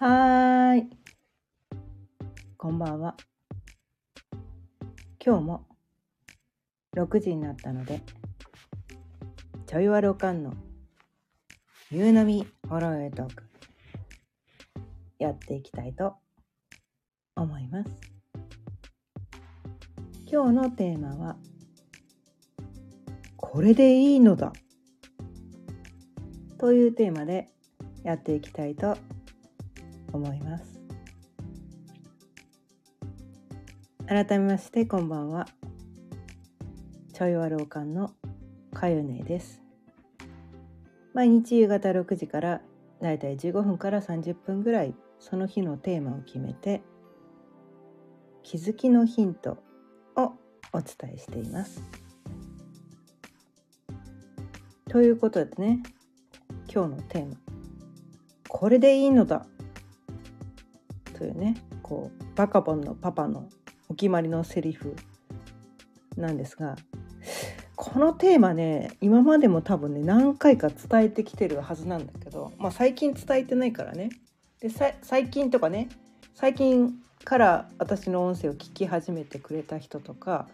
はーい。こんばんは。今日も6時になったので、ちょいわるおかんの夕飲みホロエトークやっていきたいと思います。今日のテーマは、これでいいのだというテーマでやっていきたいと思います思います。改めましてこんばんは。ちょいわるおかんのかゆねです。毎日夕方6時からだいたい15分から30分ぐらいその日のテーマを決めて気づきのヒントをお伝えしています。ということでね今日のテーマ「これでいいのだ」というねこうバカボンのパパのお決まりのセリフなんですがこのテーマね今までも多分ね何回か伝えてきてるはずなんだけど、まあ、最近伝えてないからね。で最近とかね最近から私の音声を聞き始めてくれた人とか、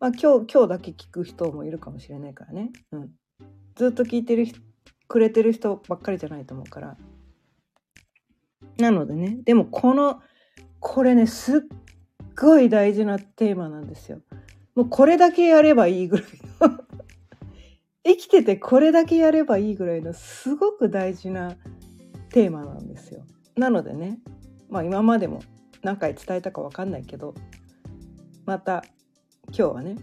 まあ、今日今日だけ聞く人もいるかもしれないからね、うん、ずっと聞いてるくれてる人ばっかりじゃないと思うから。なのでね、でもこの、これね、すっごい大事なテーマなんですよ。もうこれだけやればいいぐらいの 生きててこれだけやればいいぐらいのすごく大事なテーマなんですよ。なのでね、まあ今までも何回伝えたか分かんないけど、また今日はね、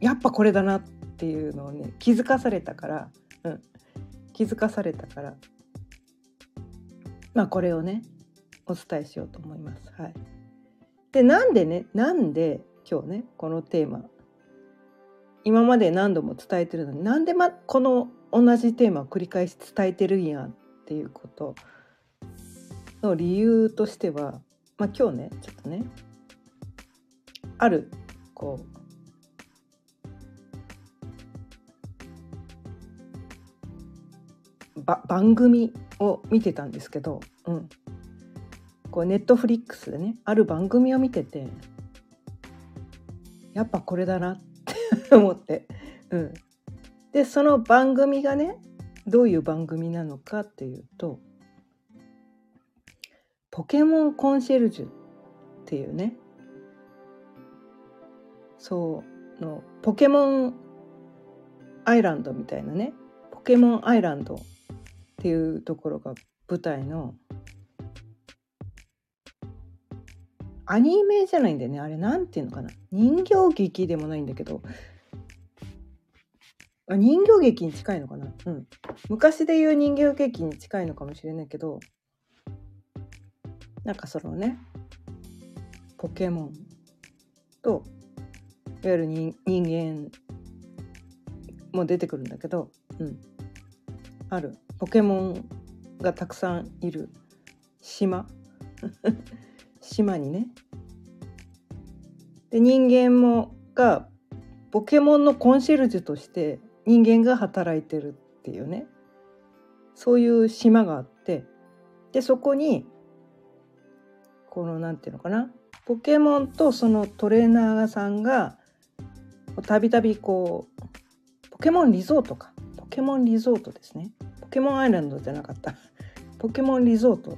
やっぱこれだなっていうのをね、気づかされたから、うん、気づかされたからまあこれをねお伝えしようと思います。はい、でなんでねなんで今日ねこのテーマ今まで何度も伝えてるのになんで、ま、この同じテーマを繰り返し伝えてるんやっていうことの理由としては、まあ、今日ねちょっとねあるこう番組を見てたんですけど、うん、こうネットフリックスでねある番組を見ててやっぱこれだなって思って、うん、でその番組がねどういう番組なのかっていうと「ポケモンコンシェルジュ」っていうねそうのポケモンアイランドみたいなねポケモンアイランドっていうところが舞台のアニメじゃないんだよね。あれなんていうのかな。人形劇でもないんだけど。あ人形劇に近いのかな。うん。昔で言う人形劇に近いのかもしれないけど。なんかそのねポケモンといわゆる人間も出てくるんだけど。うん。ある。ポケモンがたくさんいる島。島にね。で人間もがポケモンのコンシェルジュとして人間が働いてるっていうね。そういう島があって。でそこにこの何て言うのかな。ポケモンとそのトレーナーさんがたびたびこうポケモンリゾートか。ポケモンリゾートですね。ケモンアイランドじゃなかった。ポケモンリゾート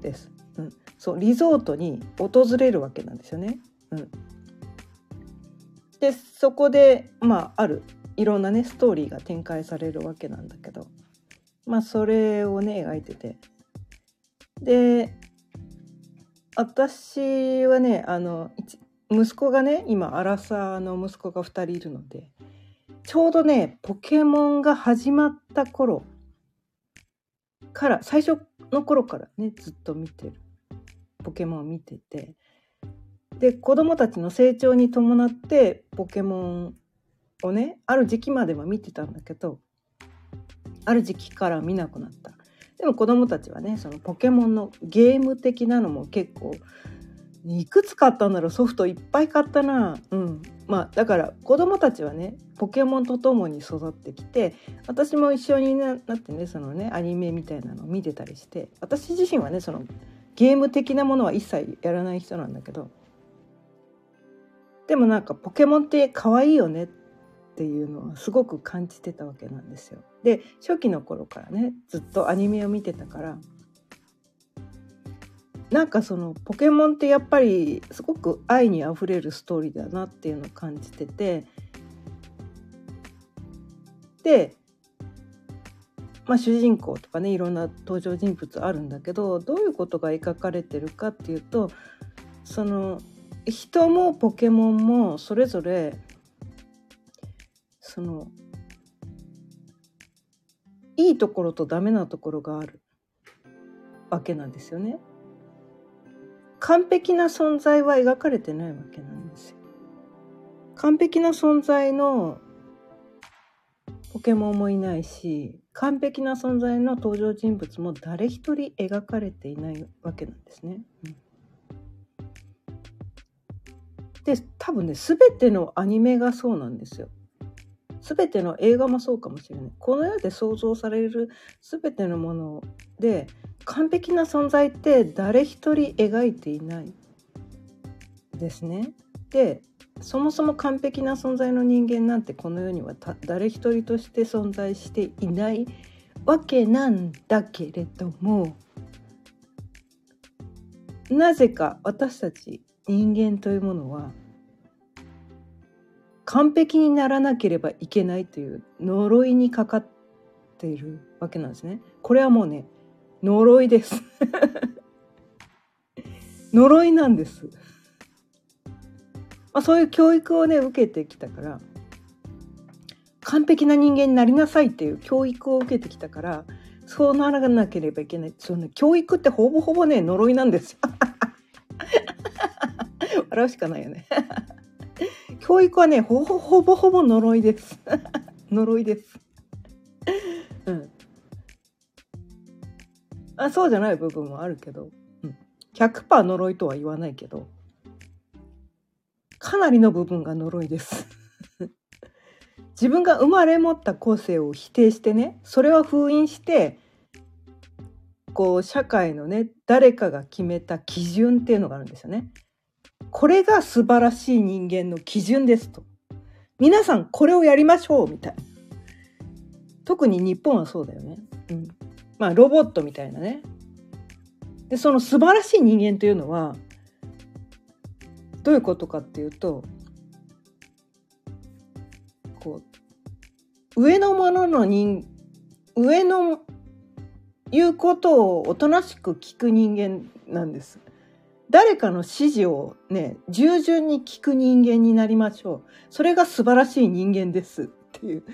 です、うん、そうリゾートに訪れるわけなんですよね、うん、でそこでまああるいろんなねストーリーが展開されるわけなんだけど。まあそれをね描いてて。で私はねあの息子がね今アラサーの息子が2人いるのでちょうどねポケモンが始まった頃から最初の頃からねずっと見てる。ポケモンを見てて。で子供たちの成長に伴ってポケモンをねある時期までは見てたんだけどある時期から見なくなった。でも子供たちはねそのポケモンのゲーム的なのも結構いくつ買ったんだろうソフトいっぱい買ったな。うん。まあだから子供たちはねポケモンと共に育ってきて私も一緒になってねそのねアニメみたいなのを見てたりして私自身はねそのゲーム的なものは一切やらない人なんだけど。でもなんかポケモンって可愛いよねっていうのはすごく感じてたわけなんですよ。で初期の頃からねずっとアニメを見てたからなんかそのポケモンってやっぱりすごく愛にあふれるストーリーだなっていうのを感じててで、まあ、主人公とかねいろんな登場人物あるんだけどどういうことが描かれてるかっていうとその人もポケモンもそれぞれそのいいところとダメなところがあるわけなんですよね。完璧な存在は描かれてないわけなんですよ。完璧な存在のポケモンもいないし完璧な存在の登場人物も誰一人描かれていないわけなんですね。うん、で多分ね全てのアニメがそうなんですよ。全ての映画もそうかもしれない。この世で想像される全てのもので完璧な存在って誰一人描いていないですね。でそもそも完璧な存在の人間なんてこの世には誰一人として存在していないわけなんだけれどもなぜか私たち人間というものは完璧にならなければいけないという呪いにかかっているわけなんですね。これはもうね呪いです 呪いなんです。まあ、そういう教育をね受けてきたから完璧な人間になりなさいっていう教育を受けてきたからそうならなければいけないその、ね、教育ってほぼほぼね呪いなんですよ。笑うしかないよね。教育はねほぼほぼほぼ呪いです。呪いです。うん。あそうじゃない部分もあるけど、うん、100%呪いとは言わないけどかなりの部分が呪いです 自分が生まれ持った個性を否定してねそれを封印してこう社会のね誰かが決めた基準っていうのがあるんですよね。これが素晴らしい人間の基準ですと。皆さんこれをやりましょうみたい。特に日本はそうだよね。うん、まあロボットみたいなね。でその素晴らしい人間というのはどういうことかっていうとこう上のものの人上の言うことをおとなしく聞く人間なんです。誰かの指示をね従順に聞く人間になりましょう。それが素晴らしい人間ですっていう。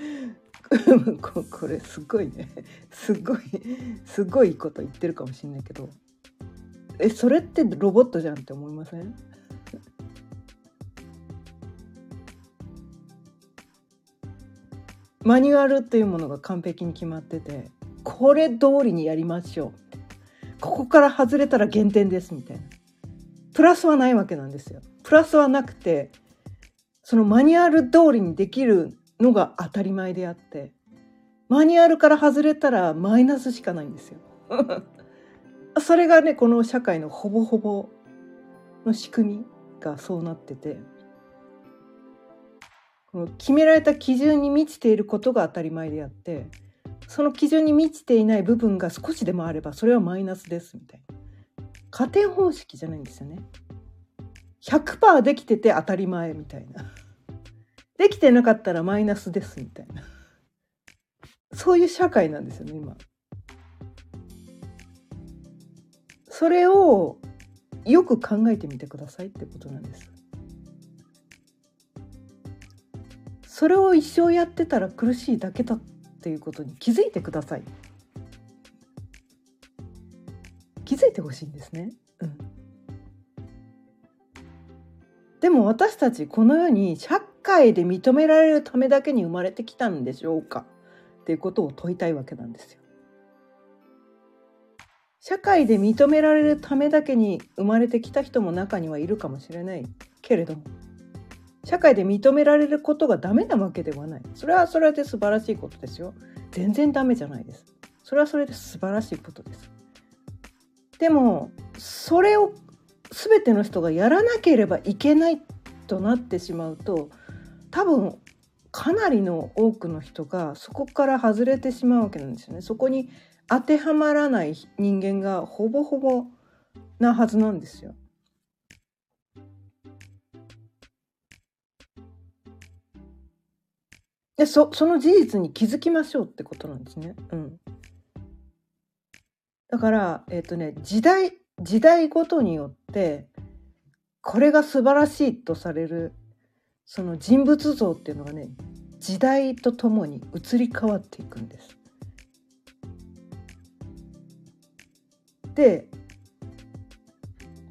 これすごいね。すごいすごいこと言ってるかもしれないけど。えそれってロボットじゃんって思いません？マニュアルっていうものが完璧に決まっててこれ通りにやりましょう。ここから外れたら減点ですみたいな。プラスはないわけなんですよプラスはなくてそのマニュアル通りにできるのが当たり前であってマニュアルから外れたらマイナスしかないんですよ。それがねこの社会のほぼほぼの仕組みがそうなっててこの決められた基準に満ちていることが当たり前であってその基準に満ちていない部分が少しでもあればそれはマイナスですみたいな加点方式じゃないんですよね。100%できてて当たり前みたいな。できてなかったらマイナスですみたいなそういう社会なんですよね今。それをよく考えてみてくださいってことなんです。それを一生やってたら苦しいだけだっていうことに気づいてください。気づいてほしいんですね。うん。でも私たちこの世に社界で認められるためだけに生まれてきたんでしょうか？っていうことを問いたいわけなんですよ。社会で認められるためだけに生まれてきた人も中にはいるかもしれないけれども社会で認められることがダメなわけではないそれはそれで素晴らしいことですよ全然ダメじゃないですそれはそれで素晴らしいことですでもそれを全ての人がやらなければいけないとなってしまうと多分かなりの多くの人がそこから外れてしまうわけなんですよね。そこに当てはまらない人間がほぼほぼなはずなんですよ。でそその事実に気づきましょうってことなんですね。うん、だからえっ、ー、とね時代時代ごとによってこれが素晴らしいとされるその人物像っていうのがね時代とともに移り変わっていくんです。で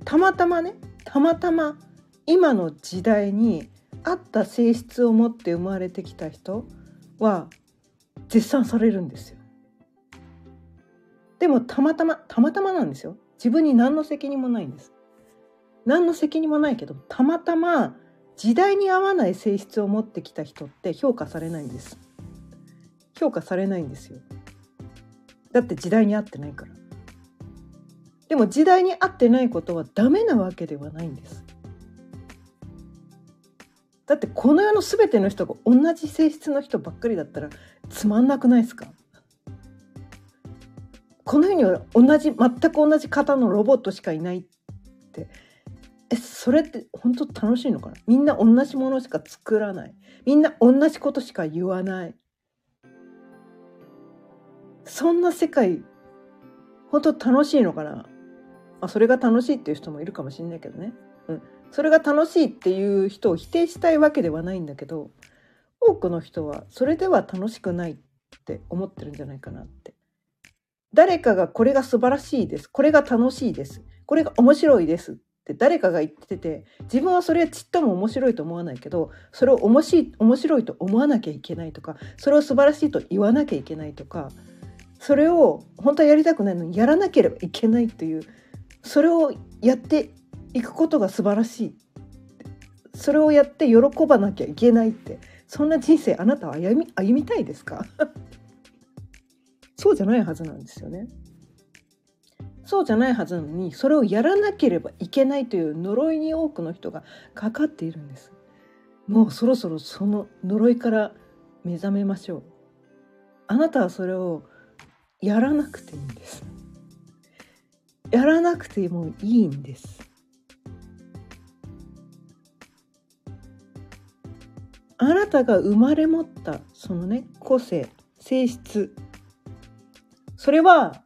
たまたまねたまたま今の時代に合った性質を持って生まれてきた人は絶賛されるんですよ。でもたまたまたまたまなんですよ。自分に何の責任もないんです。何の責任もないけどたまたま時代に合わない性質を持ってきた人って評価されないんです。評価されないんですよ。だって時代に合ってないから。でも時代に合ってないことはダメなわけではないんです。だってこの世の全ての人が同じ性質の人ばっかりだったらつまんなくないですか？この世には同じ全く同じ型のロボットしかいないって。えそれって本当楽しいのかな？みんな同じものしか作らない。みんな同じことしか言わない。そんな世界本当楽しいのかな、まあ、それが楽しいっていう人もいるかもしれないけどね、うん、それが楽しいっていう人を否定したいわけではないんだけど多くの人はそれでは楽しくないって思ってるんじゃないかなって。誰かがこれが素晴らしいです。これが楽しいです。これが面白いです。って誰かが言ってて自分はそれはちっとも面白いと思わないけどそれを面白いと思わなきゃいけないとかそれを素晴らしいと言わなきゃいけないとかそれを本当はやりたくないのにやらなければいけないっていうそれをやっていくことが素晴らしい。それをやって喜ばなきゃいけないってそんな人生あなたは歩み歩みたいですか？そうじゃないはずなんですよね。そうじゃないはずなのにそれをやらなければいけないという呪いに多くの人がかかっているんです。もうそろそろその呪いから目覚めましょう。あなたはそれをやらなくていいんです。やらなくてもいいんです。あなたが生まれ持ったそのね個性性質それは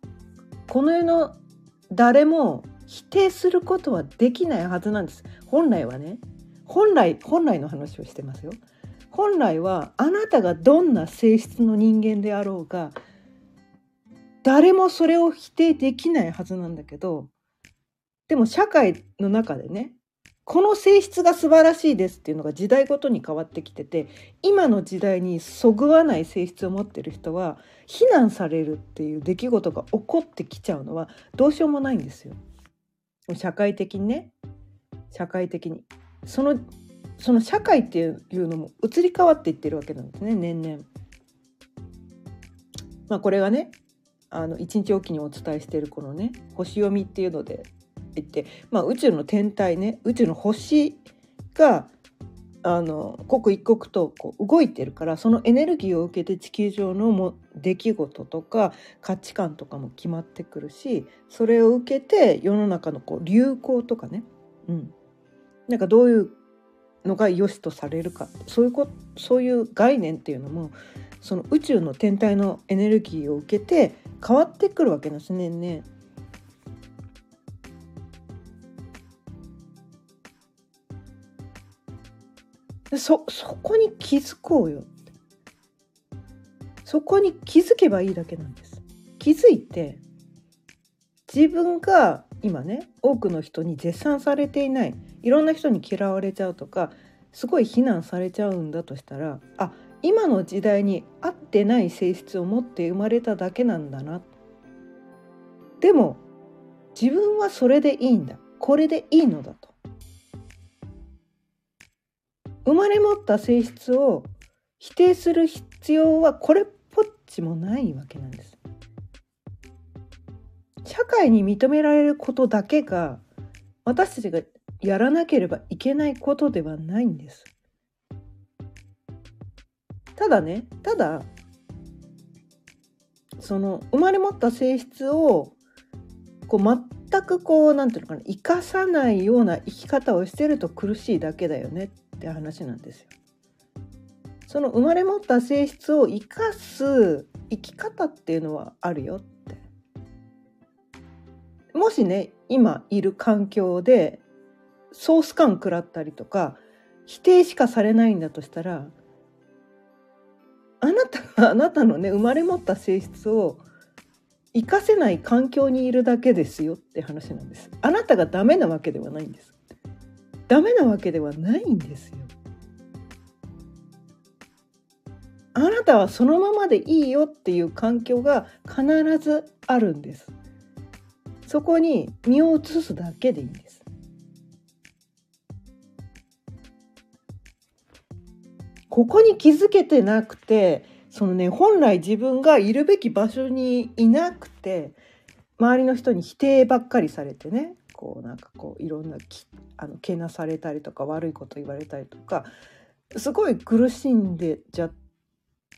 この世の誰も否定することはできないはずなんです。本来はね。本来本来の話をしてますよ。本来はあなたがどんな性質の人間であろうが誰もそれを否定できないはずなんだけどでも社会の中でねこの性質が素晴らしいですっていうのが時代ごとに変わってきてて今の時代にそぐわない性質を持ってる人は非難されるっていう出来事が起こってきちゃうのはどうしようもないんですよ。社会的にね社会的にそのその社会っていうのも移り変わっていってるわけなんですね年々。まあこれはねあの一日おきにお伝えしているこのね星読みっていうので言って、まあ、宇宙の天体ね宇宙の星があの刻一刻とこう動いてるからそのエネルギーを受けて地球上のも出来事とか価値観とかも決まってくるしそれを受けて世の中のこう流行とかね、うん、なんかどういうのが良しとされるか。そういうこそういう概念っていうのもその宇宙の天体のエネルギーを受けて変わってくるわけなんですね。ねそそこに気づこうよ。そこに気づけばいいだけなんです。気づいて自分が今ね多くの人に絶賛されていないいろんな人に嫌われちゃうとかすごい非難されちゃうんだとしたらあ今の時代に合ってない性質を持って生まれただけなんだな。でも自分はそれでいいんだ。これでいいのだ。生まれ持った性質を否定する必要はこれっぽっちもないわけなんです。社会に認められることだけが私たちがやらなければいけないことではないんです。ただねただその生まれ持った性質をこう全くこう何て言うのかな生かさないような生き方をしてると苦しいだけだよねって話なんですよ。その生まれ持った性質を生かす生き方っていうのはあるよって。もしね今いる環境でソース感食らったりとか否定しかされないんだとしたらあなたが あなたのね生まれ持った性質を活かせない環境にいるだけですよって話なんです。あなたがダメなわけではないんです。ダメなわけではないんですよ。あなたはそのままでいいよっていう環境が必ずあるんです。そこに身を移すだけでいいんです。ここに気づけてなくてそのね本来自分がいるべき場所にいなくて周りの人に否定ばっかりされてねこうなんかこういろんなきあのけなされたりとか悪いこと言われたりとかすごい苦しんでちゃっ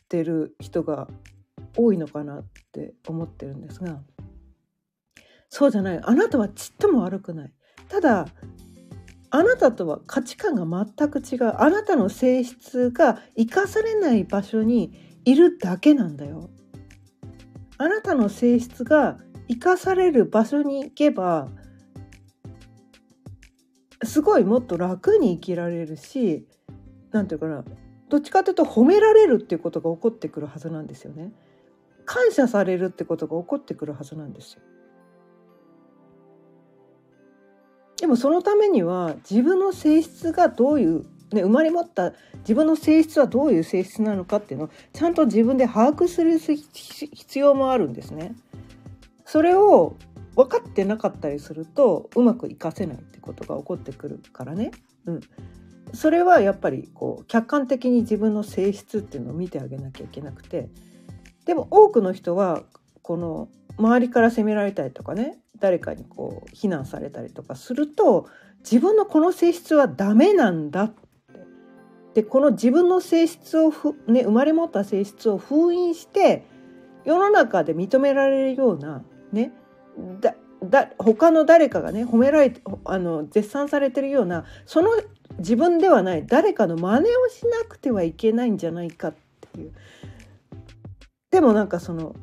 てる人が多いのかなって思ってるんですがそうじゃない。あなたはちっとも悪くない。ただあなたとは価値観が全く違う。あなたの性質が生かされない場所にいるだけなんだよ。あなたの性質が生かされる場所に行けばすごいもっと楽に生きられるし何て言うかなどっちかというと褒められるっていうことが起こってくるはずなんですよね。感謝されるってことが起こってくるはずなんですよ。でもそのためには自分の性質がどういう、ね、生まれ持った自分の性質はどういう性質なのかっていうのをちゃんと自分で把握する必要もあるんですね。それを分かってなかったりするとうまくいかせないってことが起こってくるからね。うん、それはやっぱりこう客観的に自分の性質っていうのを見てあげなきゃいけなくて。でも多くの人はこの周りから責められたりとかね誰かにこう非難されたりとかすると自分のこの性質はダメなんだって。でこの自分の性質を、ね、生まれ持った性質を封印して世の中で認められるようなねだだ他の誰かがね褒められてあの絶賛されてるようなその自分ではない誰かの真似をしなくてはいけないんじゃないかっていうでもなんかその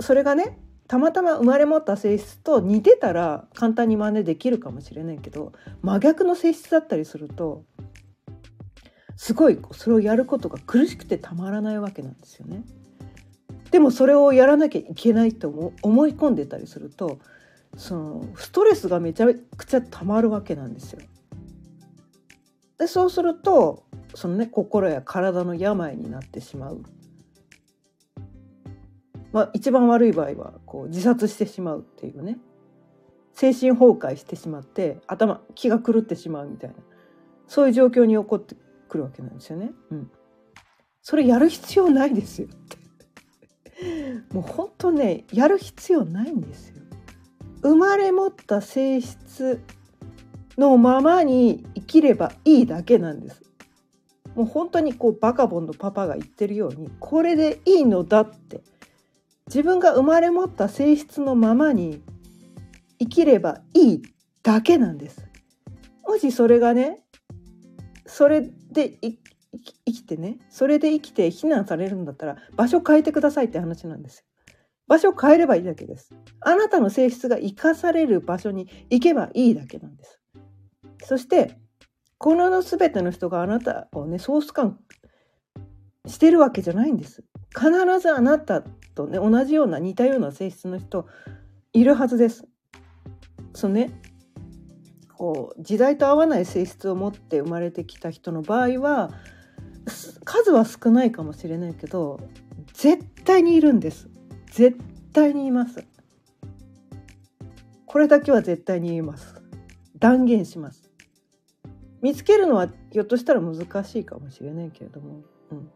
それがねたまたま生まれ持った性質と似てたら簡単に真似できるかもしれないけど真逆の性質だったりするとすごいそれをやることが苦しくてたまらないわけなんですよね。でもそれをやらなきゃいけないと思い込んでたりするとそのストレスがめちゃくちゃたまるわけなんですよ。でそうするとそのね心や体の病になってしまう。まあ、一番悪い場合はこう自殺してしまうっていうね精神崩壊してしまって頭気が狂ってしまうみたいなそういう状況に起こってくるわけなんですよね。うん、それやる必要ないですよってもう本当ねやる必要ないんですよ。生まれ持った性質のままに生きればいいだけなんです。もう本当にこうバカボンのパパが言ってるようにこれでいいのだって自分が生まれ持った性質のままに生きればいいだけなんです。もしそれがねそれで生きてねそれで生きて非難されるんだったら場所変えてくださいって話なんですよ。場所変えればいいだけです。あなたの性質が生かされる場所に行けばいいだけなんです。そしてこの全ての人があなたをねソース感してるわけじゃないんです。必ずあなたとね同じような似たような性質の人いるはずです。そのねこう時代と合わない性質を持って生まれてきた人の場合は数は少ないかもしれないけど絶対にいるんです。絶対にいます。これだけは絶対に言えます断言します見つけるのはひょっとしたら難しいかもしれないけれども、うん、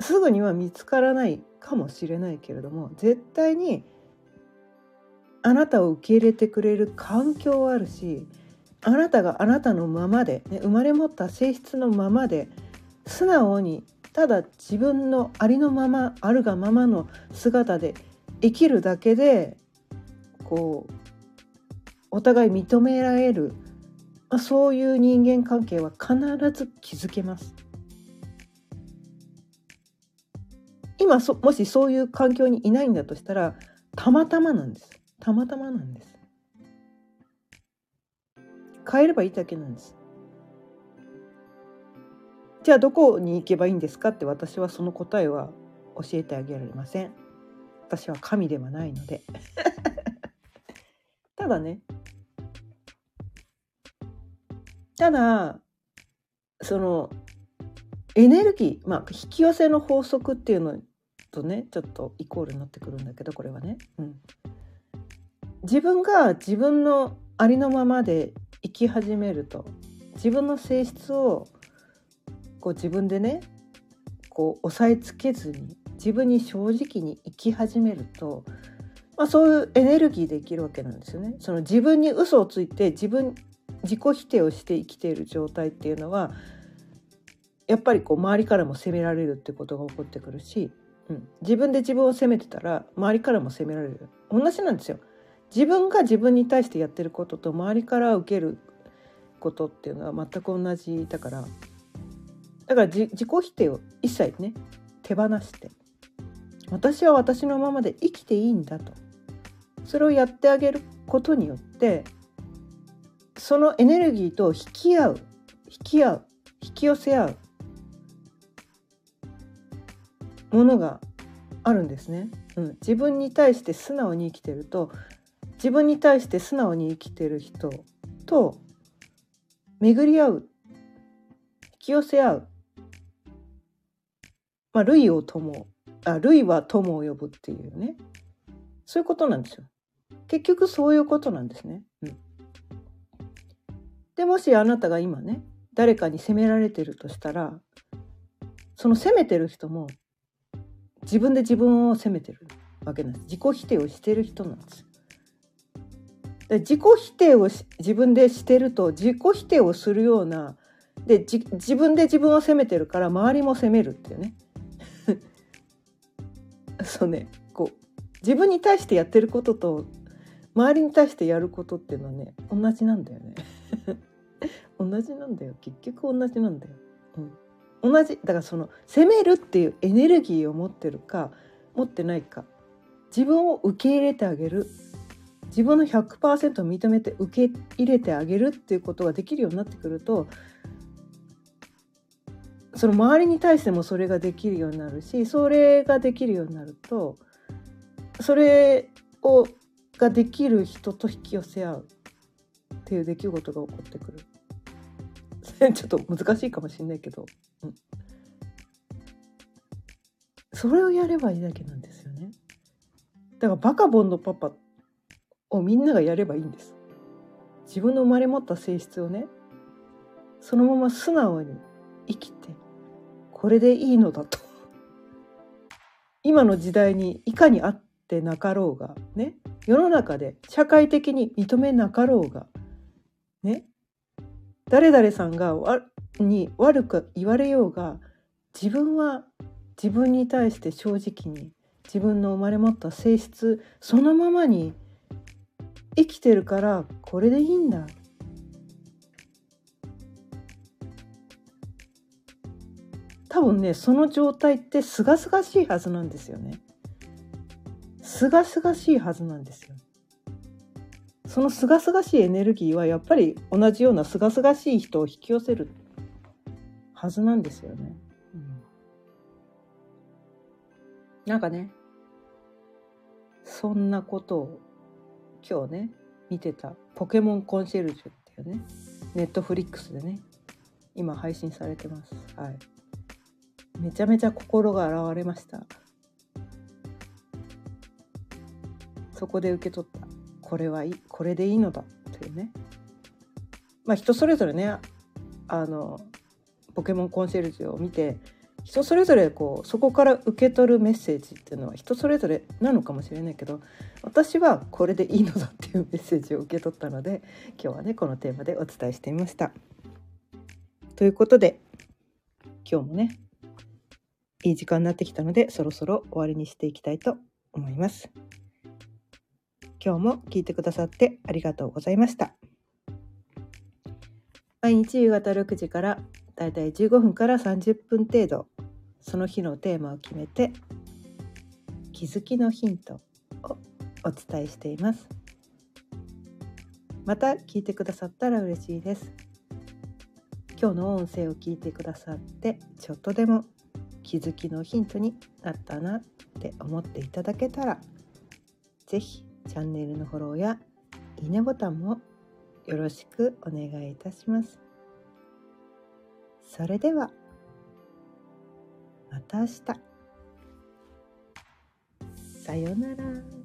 すぐには見つからないかもしれないけれども絶対にあなたを受け入れてくれる環境はあるしあなたがあなたのままで、ね、生まれ持った性質のままで素直にただ自分のありのままあるがままの姿で生きるだけでこうお互い認められる、あ、そういう人間関係は必ず築けます。今そもしそういう環境にいないんだとしたらたまたまなんですたまたまなんです変えればいいだけなんです。じゃあどこに行けばいいんですかって私はその答えは教えてあげられません。私は神ではないので。ただね。ただそのエネルギーまあ引き寄せの法則っていうのとねちょっとイコールになってくるんだけどこれはね、うん、自分が自分のありのままで生き始めると自分の性質をこう自分でねこう押さえつけずに自分に正直に生き始めると、まあ、そういうエネルギーで生きるわけなんですよね。その自分に嘘をついて自分自己否定をして生きている状態っていうのはやっぱりこう周りからも責められるってことが起こってくるし、うん、自分で自分を責めてたら周りからも責められる同じなんですよ。自分が自分に対してやってることと周りから受けることっていうのは全く同じだからだから自己否定を一切ね手放して私は私のままで生きていいんだと。それをやってあげることによってそのエネルギーと引き合う引き合う引き寄せ合うものがあるんですね、うん、自分に対して素直に生きてると自分に対して素直に生きてる人と巡り合う引き寄せ合うまあ類を友あ類は友を呼ぶっていうね。そういうことなんですよ。結局そういうことなんですね。うん、でもしあなたが今ね誰かに責められてるとしたらその責めてる人も自分で自分を責めてるわけなんです。自己否定をしてる人なんです。で自己否定を自分でしてると自己否定をするようなで自分で自分を責めてるから周りも責めるっていうね。そうね。こう自分に対してやってることと周りに対してやることっていうのはね同じなんだよね。同じなんだよ。結局同じなんだよ、うん、同じだからその責めるっていうエネルギーを持ってるか持ってないか自分を受け入れてあげる。自分の100%を認めて受け入れてあげるっていうことができるようになってくるとその周りに対してもそれができるようになるしそれができるようになるとそれをができる人と引き寄せ合うっていう出来事が起こってくる。ちょっと難しいかもしれないけど、うん、それをやればいいだけなんですよね。だからバカボンのパパをみんながやればいいんです。自分の生まれ持った性質をねそのまま素直に生きてこれでいいのだと。今の時代にいかにあってなかろうがね。世の中で社会的に認めなかろうがね。誰々さんがわに悪く言われようが自分は自分に対して正直に自分の生まれ持った性質そのままに生きてるからこれでいいんだ。多分ねその状態ってすがすがしいはずなんですよね。すがすがしいはずなんですよ。そのすがすがしいエネルギーはやっぱり同じようなすがすがしい人を引き寄せるはずなんですよね、うん、なんかね。そんなことを今日ね見てた「ポケモンコンシェルジュ」っていうねネットフリックスでね今配信されてます。はい。めちゃめちゃ心が洗われました。そこで受け取った。これはいいこれでいいのだというね。まあ人それぞれねあのポケモンコンシェルジュを見て人それぞれこうそこから受け取るメッセージっていうのは人それぞれなのかもしれないけど私はこれでいいのだっていうメッセージを受け取ったので今日はねこのテーマでお伝えしてみました。ということで今日もねいい時間になってきたのでそろそろ終わりにしていきたいと思います。今日も聞いてくださってありがとうございました。毎日夕方6時からだいたい15分から30分程度その日のテーマを決めて気づきのヒントをお伝えしていますまた聞いてくださったら嬉しいです今日の音声を聞いてくださってちょっとでも気づきのヒントになったなって思っていただけたら是非チャンネルのフォローやいいねボタンもよろしくお願いいたします。それではまた明日さようなら。